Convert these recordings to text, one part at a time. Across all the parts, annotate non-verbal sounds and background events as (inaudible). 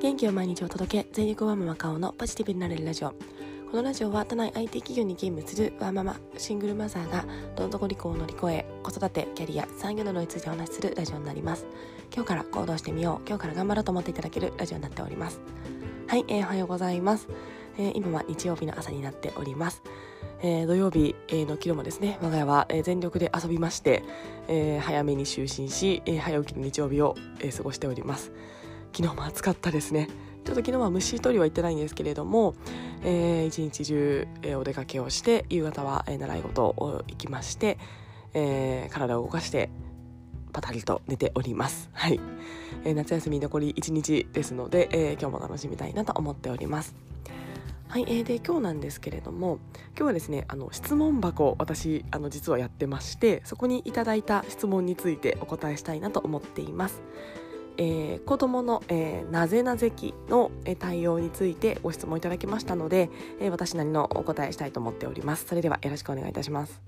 元気を毎日お届け全力ワーママ顔のポジティブになれるラジオ。このラジオは都内 IT 企業に勤務するワーママシングルマザーがどん底離婚を乗り越え子育てキャリア産業などについてお話しするラジオになります。今日から行動してみよう今日から頑張ろうと思っていただけるラジオになっております。はい、えー、おはようございます、えー、今は日曜日の朝になっております。えー、土曜日、えー、の昨日もですね我が家は、えー、全力で遊びまして、えー、早めに就寝し、えー、早起きの日曜日を、えー、過ごしております。昨日も暑かったですねちょっと昨日は虫取りは行ってないんですけれども、えー、一日中、えー、お出かけをして夕方は、えー、習い事を行きまして、えー、体を動かしてパタリと寝ております。はい、えー、夏休み残り1日ですので、えー、今日も楽しみたいなと思っております。はい、えー、で今日なんですけれども今日はですねあの質問箱私あの実はやってましてそこにいただいた質問についてお答えしたいなと思っています。えー、子どもの、えー、なぜなぜ期の、え対応についてご質問いただきましたので、えー、私なりのお答えしたいと思っております。それではよろしくお願いいたします。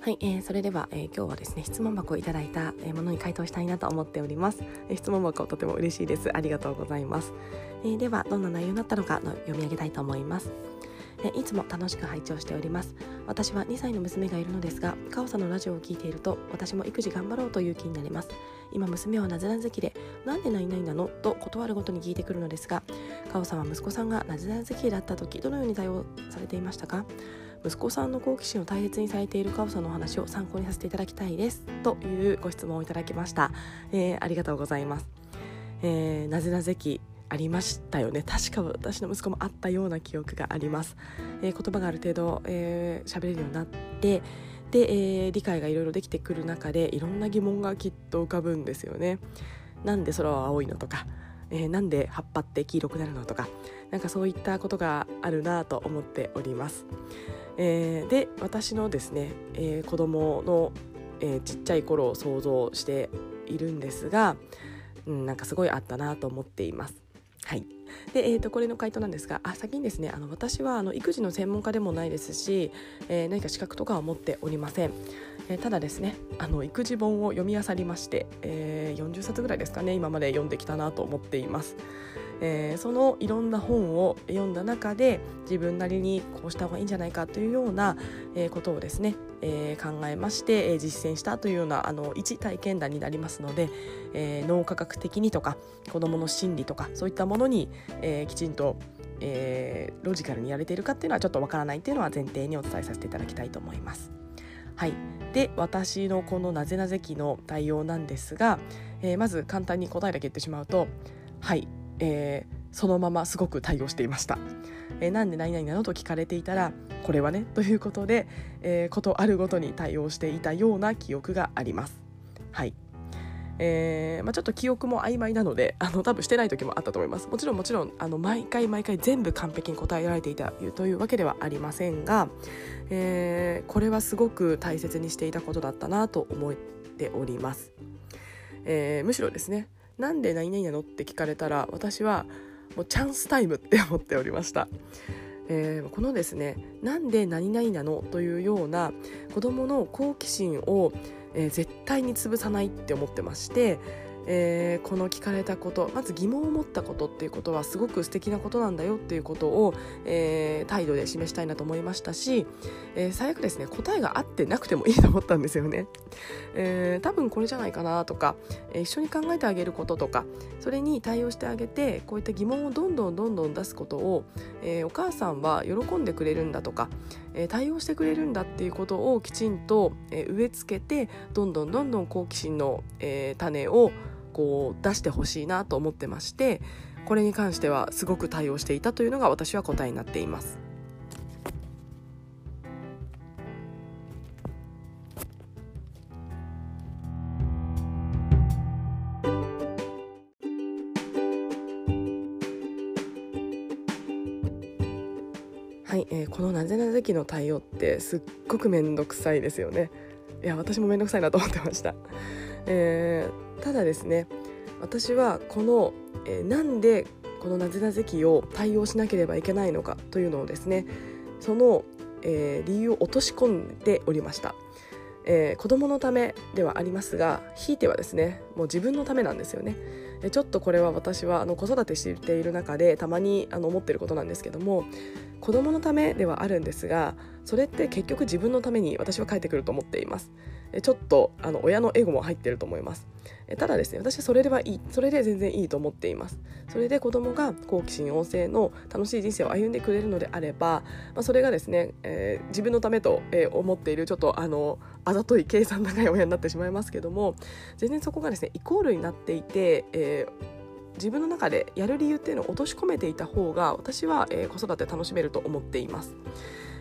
はい、えー、それでは、えー、今日はですね質問箱をいただいたものに回答したいなと思っております、えー、質問箱とても嬉しいですありがとうございます、えー、ではどんな内容になったのかの読み上げたいと思いますいつも楽しく拝聴しております。私は2歳の娘がいるのですがカオさんのラジオを聞いていると私も育児頑張ろうという気になります。今娘はなぜなぜきでなんでないないなの？と断るごとに聞いてくるのですがカオさんは息子さんがなぜなぜきだった時どのように対応されていましたか？息子さんの好奇心を大切にされているカオさんのお話を参考にさせていただきたいです。というご質問をいただきました、えー、ありがとうございます、えー、なぜなぜき。ありましたよね。確か私の息子もあったような記憶があります、えー、言葉がある程度喋、えー、れるようになってで、えー、理解がいろいろできてくる中でいろんな疑問がきっと浮かぶんですよね。なんで空は青いのとか、えー、なんで葉っぱって黄色くなるのとかなんかそういったことがあるなと思っております、えー、で私のですね、えー、子供の、えー、ちっちゃい頃を想像しているんですが、うん、なんかすごいあったなと思っています。はい。で、えー、とこれの回答なんですがあ先にですねあの私はあの育児の専門家でもないですし、えー、何か資格とかは持っておりません、えー、ただですねあの育児本を読み漁りまして、えー、40冊ぐらいですかね今まで読んできたなと思っていますえー、そのいろんな本を読んだ中で自分なりにこうした方がいいんじゃないかというような、えー、ことをですね、えー、考えまして、えー、実践したというようなあの一体験談になりますので、えー、脳科学的にとか子どもの心理とかそういったものに、えー、きちんとえー、ロジカルにやれているかっていうのはちょっとわからないっていうのは前提にお伝えさせていただきたいと思います。はい、で私のこのなぜなぜ期の対応なんですが、えー、まず簡単に答えだけ言ってしまうとはいえー、そのまますごく対応していました。えー、なんで何々なのと聞かれていたらこれはねということで、えー、ことあるごとに対応していたような記憶があります。えーまあ、ちょっと記憶も曖昧なので (laughs) あの多分してない時もあったと思いますもちろんもちろんあの毎回毎回全部完璧に答えられていたというわけではありませんが、えー、これはすごく大切にしていたことだったなと思っております、えー、むしろですねなんで何々なのって聞かれたら私はもうチャンスタイムって思っておりました。えー、このですねなんで何々なのというような子どもの好奇心を、えー、絶対に潰さないって思ってましてえー、この聞かれたことまず疑問を持ったことっていうことはすごく素敵なことなんだよっていうことを、えー、態度で示したいなと思いましたし、えー、最悪ですね答えが合ってなくてもいいと思ったんですよね、えー、多分これじゃないかなとか、えー、一緒に考えてあげることとかそれに対応してあげてこういった疑問をどんどんどんどん出すことを、えー、お母さんは喜んでくれるんだとか、えー、対応してくれるんだっていうことをきちんと、えー、植え付けてどんどんどんどん好奇心の、えー、種をこう出してほしいなと思ってましてこれに関してはすごく対応していたというのが私は答えになっています。はい、えー、このなぜなぜ期の対応ってすっごく面倒くさいですよねいや私も面倒くさいなと思ってましたえー、ただですね私はこの、えー、なんでこのなぜなぜ期を対応しなければいけないのかというのをですねそのえー、理由を落とし込んでおりました。えー、子供のためではありますがひいてはですねもう自分のためなんですよねちょっとこれは私はあの子育てしている中でたまにあの思ってることなんですけども子供のためではあるんですがそれって結局自分のために私は帰ってくると思っています。ちょっとあの親のエゴも入ってると思います。ただですね私はそれではいいそれで全然いいと思っています。それで子供が好奇心旺盛の楽しい人生を歩んでくれるのであれば、まあ、それがですね、えー、自分のためと、思っているちょっとあのあざとい計算高い親になってしまいますけども全然そこがですねイコールになっていて、えー自分の中でやる理由っていうのを落とし込めていた方が私は、えー、子育て楽しめると思っています。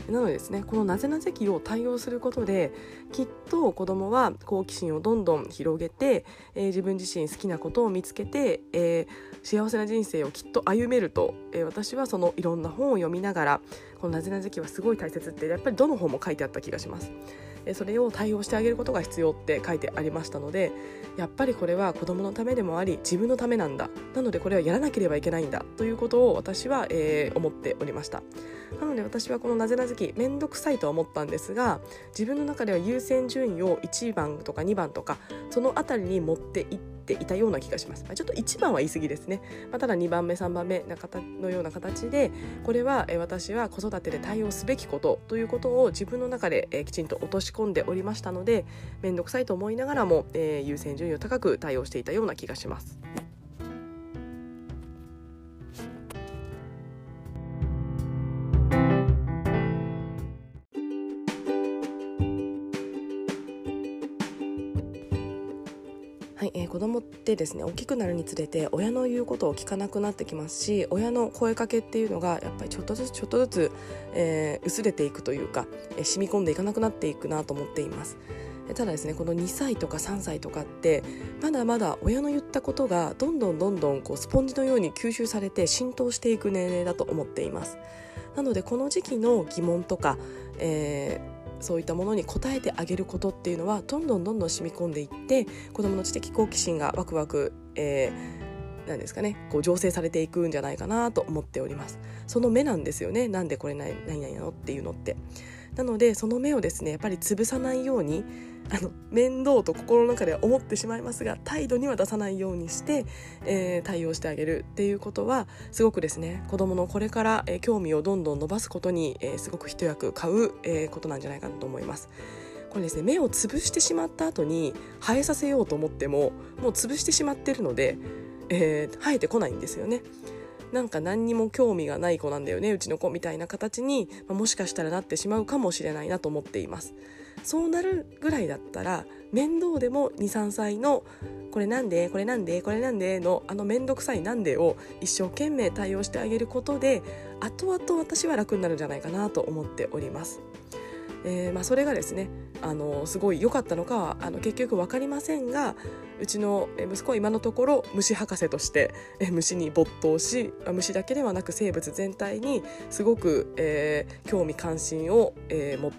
なのでですねこのなぜなぜ期を対応することできっと子どもは好奇心をどんどん広げて、えー、自分自身好きなことを見つけて、えー、幸せな人生をきっと歩めると、えー、私はそのいろんな本を読みながらこのなぜなぜ期はすごい大切ってやっぱりどの本も書いてあった気がします。それを対応してあげることが必要って書いてありましたのでやっぱりこれは子どものためでもあり自分のためなんだ。なのでこれはやらなければいけないんだ。ということを私は、えー、思っておりました。なので私はこのなぜなぜき面倒くさいとは思ったんですが自分の中では優先順位を1番とか2番とかその辺りに持っていってていたような気がします、ま、ちょっと1番は言い過ぎですね、まあ、ただ2番目3番目のような形でこれは私は子育てで対応すべきことということを自分の中できちんと落とし込んでおりましたので面倒くさいと思いながらも優先順位を高く対応していたような気がします。ってですね大きくなるにつれて親の言うことを聞かなくなってきますし親の声かけっていうのがやっぱりちょっとずつちょっとずつ、えー、薄れていくというか、えー、染み込んでいかなくなっていくなと思っています。ただですねこの2歳とか3歳とかってまだまだ親の言ったことがどんどんどんどんこうスポンジのように吸収されて浸透していく年齢だと思っていますなのでこの時期の疑問とか、えーそういったものに応えてあげることっていうのはどんどんどんどん染み込んでいって子どもの知的好奇心がワクワク、えー、なんですかねこう醸成されていくんじゃないかなと思っております。その目なんですよね。なんでこれ何々なのっていうのって。なのでその目をですねやっぱり潰さないようにあの面倒と心の中では思ってしまいますが態度には出さないようにして、えー、対応してあげるっていうことはすごくですね子どものこれから、えー、興味をどんどん伸ばすことに、えー、すごく一役買う、えー、ことなんじゃないかなと思います。これですね目を潰してしまった後に生えさせようと思ってももう潰してしまってるので、えー、生えてこないんですよね。なんか何にも興味がない子なんだよねうちの子みたいな形に、まあ、もしかしたらなってしまうかもしれないなと思っています。そうなるぐらいだったら面倒でも23歳のこれなんでこれなんでこれなんでのあの面倒くさいなんでを一生懸命対応してあげることで後々私は楽になるんじゃないかなと思っております。えー、まあ、それがですねあのすごい良かったのかはあの結局分かりませんがうちの息子は今のところ虫博士として (laughs) 虫に没頭し虫だけではなく生物全体にすごく、えー、興味関心を、えー、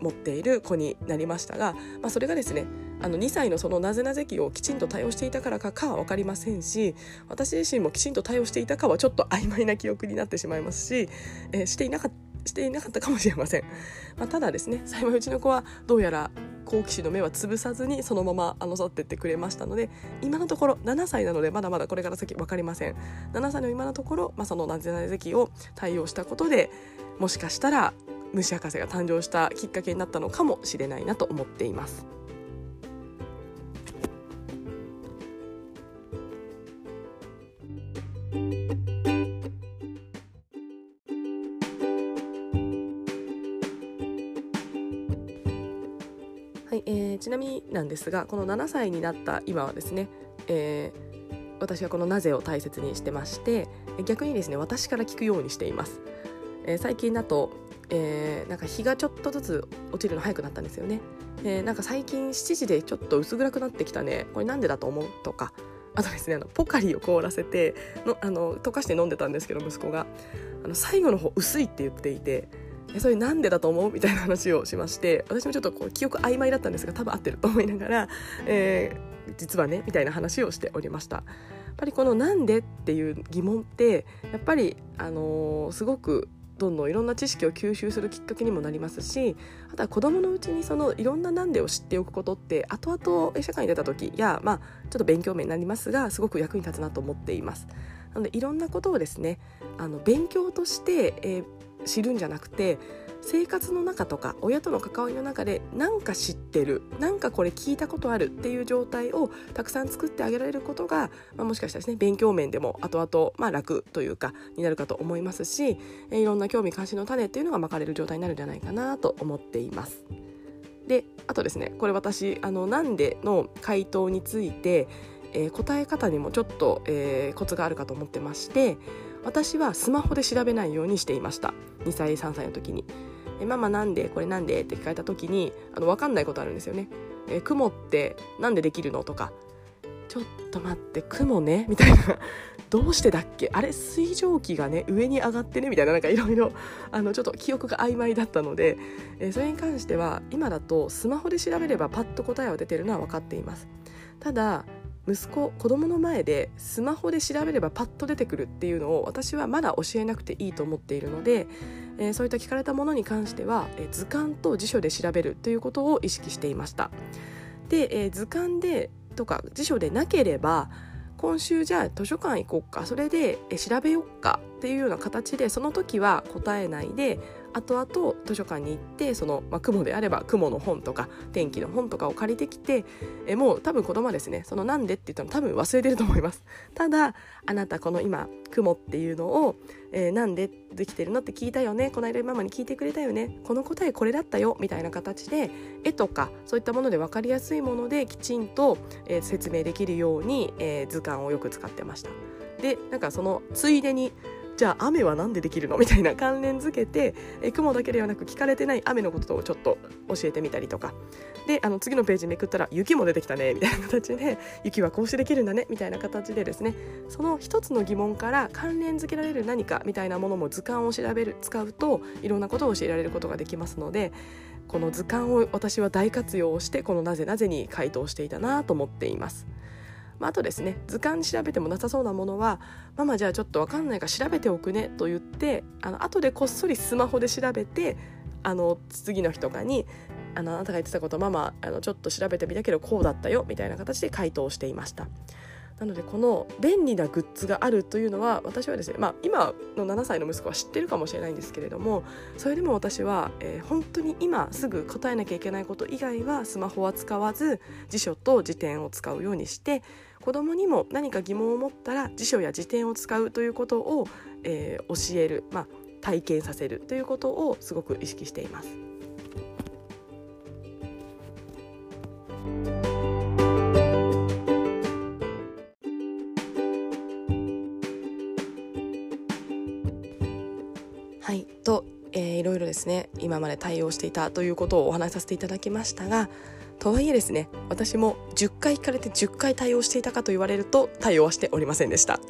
持っている子になりましたが、まあ、それがですねあの2歳のそのなぜなぜ期をきちんと対応していたからかかは分かりませんし私自身もきちんと対応していたかはちょっと曖昧な記憶になってしまいますし、えー、していなかったしていなかったかもしれません、まあ、ただですね幸いうちの子はどうやら好奇心の目は潰さずにそのままあの去ってってくれましたので今のところ7歳なのでまだまだこれから先分かりません7歳の今のところ、まあ、そのなぜなぜ期を対応したことでもしかしたら虫博士が誕生したきっかけになったのかもしれないなと思っています。ちなみになんですがこの7歳になった今はですね、えー、私はこの「なぜ」を大切にしてまして逆にですね私から聞くようにしています、えー、最近だと、えー、なんか日がちょっとずつ落ちるの早くなったんですよね、えー、なんか最近7時でちょっと薄暗くなってきたね。これなんでだと思うとかあとですねあのポカリを凍らせてのあの溶かして飲んでたんですけど息子が。あの最後の方薄いって言っていてえそれなんでだと思う？みたいな話をしまして私もちょっとこう記憶曖昧だったんですが多分合ってると思いながら、えー、実はねみたいな話をしておりました。やっぱりこの「なんで?」っていう疑問ってやっぱり、あのー、すごくどんどんいろんな知識を吸収するきっかけにもなりますしあとは子どものうちにそのいろんななんでを知っておくことって後々社会に出た時や、まあ、ちょっと勉強面になりますがすごく役に立つなと思っています。なのでいろんなことをですねあの勉強として、えー、知るんじゃなくて生活の中とか親との関わりの中で何か知ってる何かこれ聞いたことあるっていう状態をたくさん作ってあげられることが、まあ、もしかしたらですね勉強面でも後々まあ楽というかになるかと思いますし、いろんな興味関心の種っていうのがまかれる状態になるんじゃないかなと思っています。であとですねこれ私あのなんでの回答について、えー、答え方にもちょっと、えー、コツがあるかと思ってまして私はスマホで調べないようにしていました。2歳3歳の時に。えママなんでこれなんで？って聞かれた時にあの分かんないことあるんですよね。え雲ってなんでできるの？とか。ちょっと待って雲ね？みたいな。どうしてだっけ？あれ水蒸気がね上に上がってね？みたいななんかいろいろちょっと記憶が曖昧だったので、えそれに関しては今だとスマホで調べればパッと答えは出てるのは分かっています。ただ息子子供の前でスマホで調べればパッと出てくるっていうのを私はまだ教えなくていいと思っているので、えー、そういった聞かれたものに関しては、えー、図鑑と辞書で調べるということを意識していました。で、えー、図鑑でとか辞書でなければ今週じゃあ図書館行こうかそれで調べようかっていうような形でその時は答えないで後々図書館に行ってその、まあ、雲であれば雲の本とか天気の本とかを借りてきてえもう多分子供はですねそのなんでって言ったの多分忘れてると思います。(laughs) ただあなたこの今雲っていうのを、えー、なんでできてるのって聞いたよねこの間ママに聞いてくれたよねこの答えこれだったよみたいな形で絵とかそういったもので分かりやすいものできちんと、えー、説明できるように、えー、図鑑をよく使ってました。でなんかそのついでにじゃあ雨は何でできるの？みたいな関連づけてえ雲だけではなく聞かれてない雨のことをちょっと教えてみたりとかであの次のページめくったら雪も出てきたねみたいな形で (laughs) 雪はこうしてできるんだねみたいな形でですねその一つの疑問から関連づけられる何かみたいなものも図鑑を調べる使うといろんなことを教えられることができますのでこの図鑑を私は大活用してこのなぜなぜに回答していたなと思っています。まあ、あとですね図鑑調べてもなさそうなものは「ママじゃあちょっと分かんないから調べておくね」と言ってあの後でこっそりスマホで調べてあの次の日とかにあの「あなたが言ってたことママあのちょっと調べてみたけどこうだったよ」みたいな形で回答していました。なのでこの便利なグッズがあるというのは私はですね、まあ、今の7歳の息子は知ってるかもしれないんですけれどもそれでも私は、えー、本当に今すぐ答えなきゃいけないこと以外はスマホは使わず辞書と辞典を使うようにして子どもにも何か疑問を持ったら辞書や辞典を使うということを、えー、教える、まあ、体験させるということをすごく意識しています。ですね今まで対応していたということをお話しさせていただきましたがとはいえですね私も10回聞かれて10回対応していたかと言われると対応はしておりませんでした、ま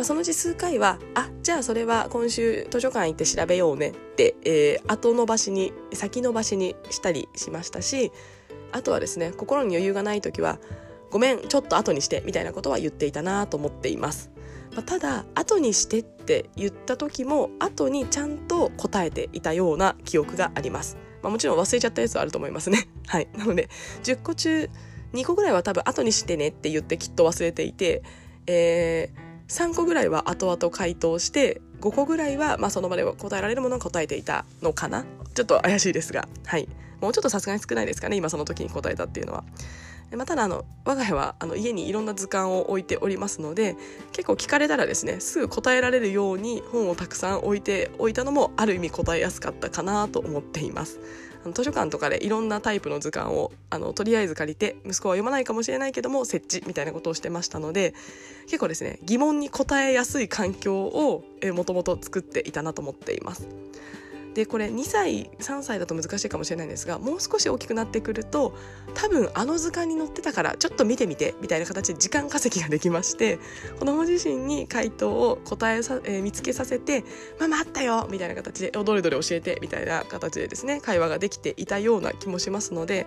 あ、そのうち数回はあじゃあそれは今週図書館行って調べようねって、えー、後延ばしに先延ばしにしたりしましたしあとはですね心に余裕がない時はごめんちょっと後にしてみたいなことは言っていたなと思っています。まあ、ただ後にしてって言った時も後にちゃんと答えていたような記憶がありますまあ、もちろん忘れちゃったやつはあると思いますね。(laughs) はい。なので、10個中2個ぐらいは多分後にしてねって言ってきっと忘れていて、えー、3個ぐらいは後々回答して、5個ぐらいは、まあ、その場で答えられるものを答えていたのかな？ちょっと怪しいですが、はい。もうちょっとさすがに少ないですかね、今その時に答えたっていうのは。まあ、ただあの我が家はあの家にいろんな図鑑を置いておりますので結構聞かれたらですねすぐ答えられるように本をたくさん置いておいたのもある意味答えやすかったかなと思っています。あの図書館とかでいろんなタイプの図鑑をあのとりあえず借りて息子は読まないかもしれないけども設置みたいなことをしてましたので結構ですね疑問に答えやすい環境をもともと作っていたなと思っています。でこれ2歳3歳だと難しいかもしれないんですがもう少し大きくなってくると多分あの図鑑に載ってたからちょっと見てみてみたいな形で時間稼ぎができまして子供自身に回答を答えさ、えー、見つけさせて「ママあったよ!」みたいな形で「どれどれ教えて」みたいな形でですね会話ができていたような気もしますので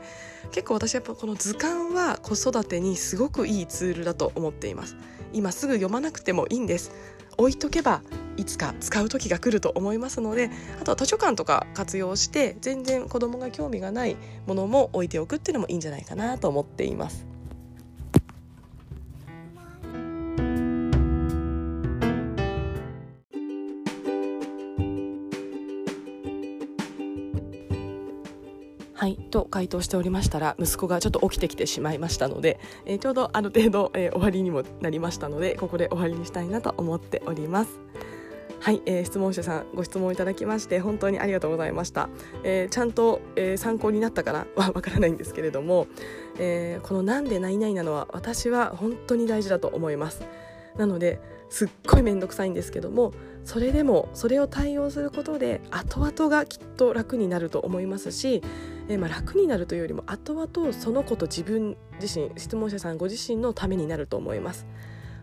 結構私やっぱこの図鑑は子育てにすごくいいツールだと思っています。今すぐ読まなくてもいいんです置いとけばいつか使う時が来ると思いますのであとは図書館とか活用して全然子どもが興味がないものも置いておくっていうのもいいんじゃないかなと思っています。はいと回答しておりましたら息子がちょっと起きてきてしまいましたので、えー、ちょうどある程度、えー、終わりにもなりましたのでここで終わりにしたいなと思っております。はい、えー、質問者さんご質問いただきまして本当にありがとうございました、えー、ちゃんと、えー、参考になったかな？は (laughs) わからないんですけれども、えー、このなんで何々なのは私は本当に大事だと思います。なのですっごい面倒くさいんですけどもそれでもそれを対応することで後々がきっと楽になると思いますし、えー、まあ楽になるというよりも後々その子と自分自身質問者さんご自身のためになると思います。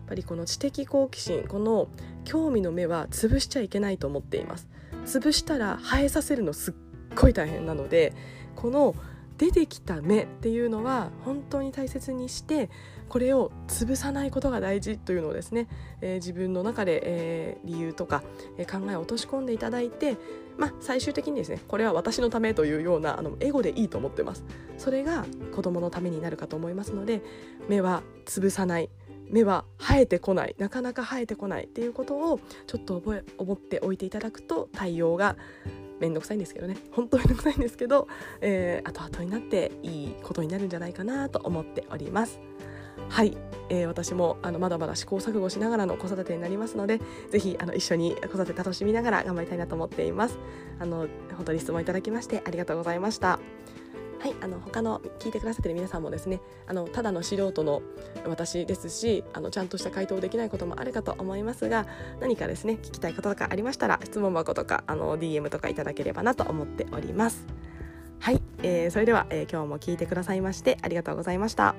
やっぱりこの知的好奇心この興味の目は潰しちゃいけないと思っています潰したら生えさせるのすっごい大変なのでこの出てきた目っていうのは本当に大切にしてこれを潰さないことが大事というのをですね、えー、自分の中で、えー、理由とか、えー、考えを落とし込んでいただいて、まあ、最終的にですねこれは私のためというようなあのエゴでいいと思ってます。それが子供のためになるかと思いますので目は潰さない目は生えてこないなかなか生えてこないっていうことをちょっと覚え思っておいていただくと対応が面倒くさいんですけどね。(laughs) 本当に面倒くさいんですけど、えー、後々になっていいことになるんじゃないかなと思っております。はい、えー、私もあのまだまだ試行錯誤しながらの子育てになりますのでぜひあの一緒に子育て楽しみながら頑張りたいなと思っています。あの本当に質問いただきましてありがとうございました。はい、あの他の聞いてくださってる皆さんもですねあのただの素人の私ですしあのちゃんとした回答できないこともあるかと思いますが何かですね聞きたいこととかありましたら質問箱とかあの DM とかいただければなと思っております。はい、えー、それでは、えー、今日も聞いてくださいましてありがとうございました。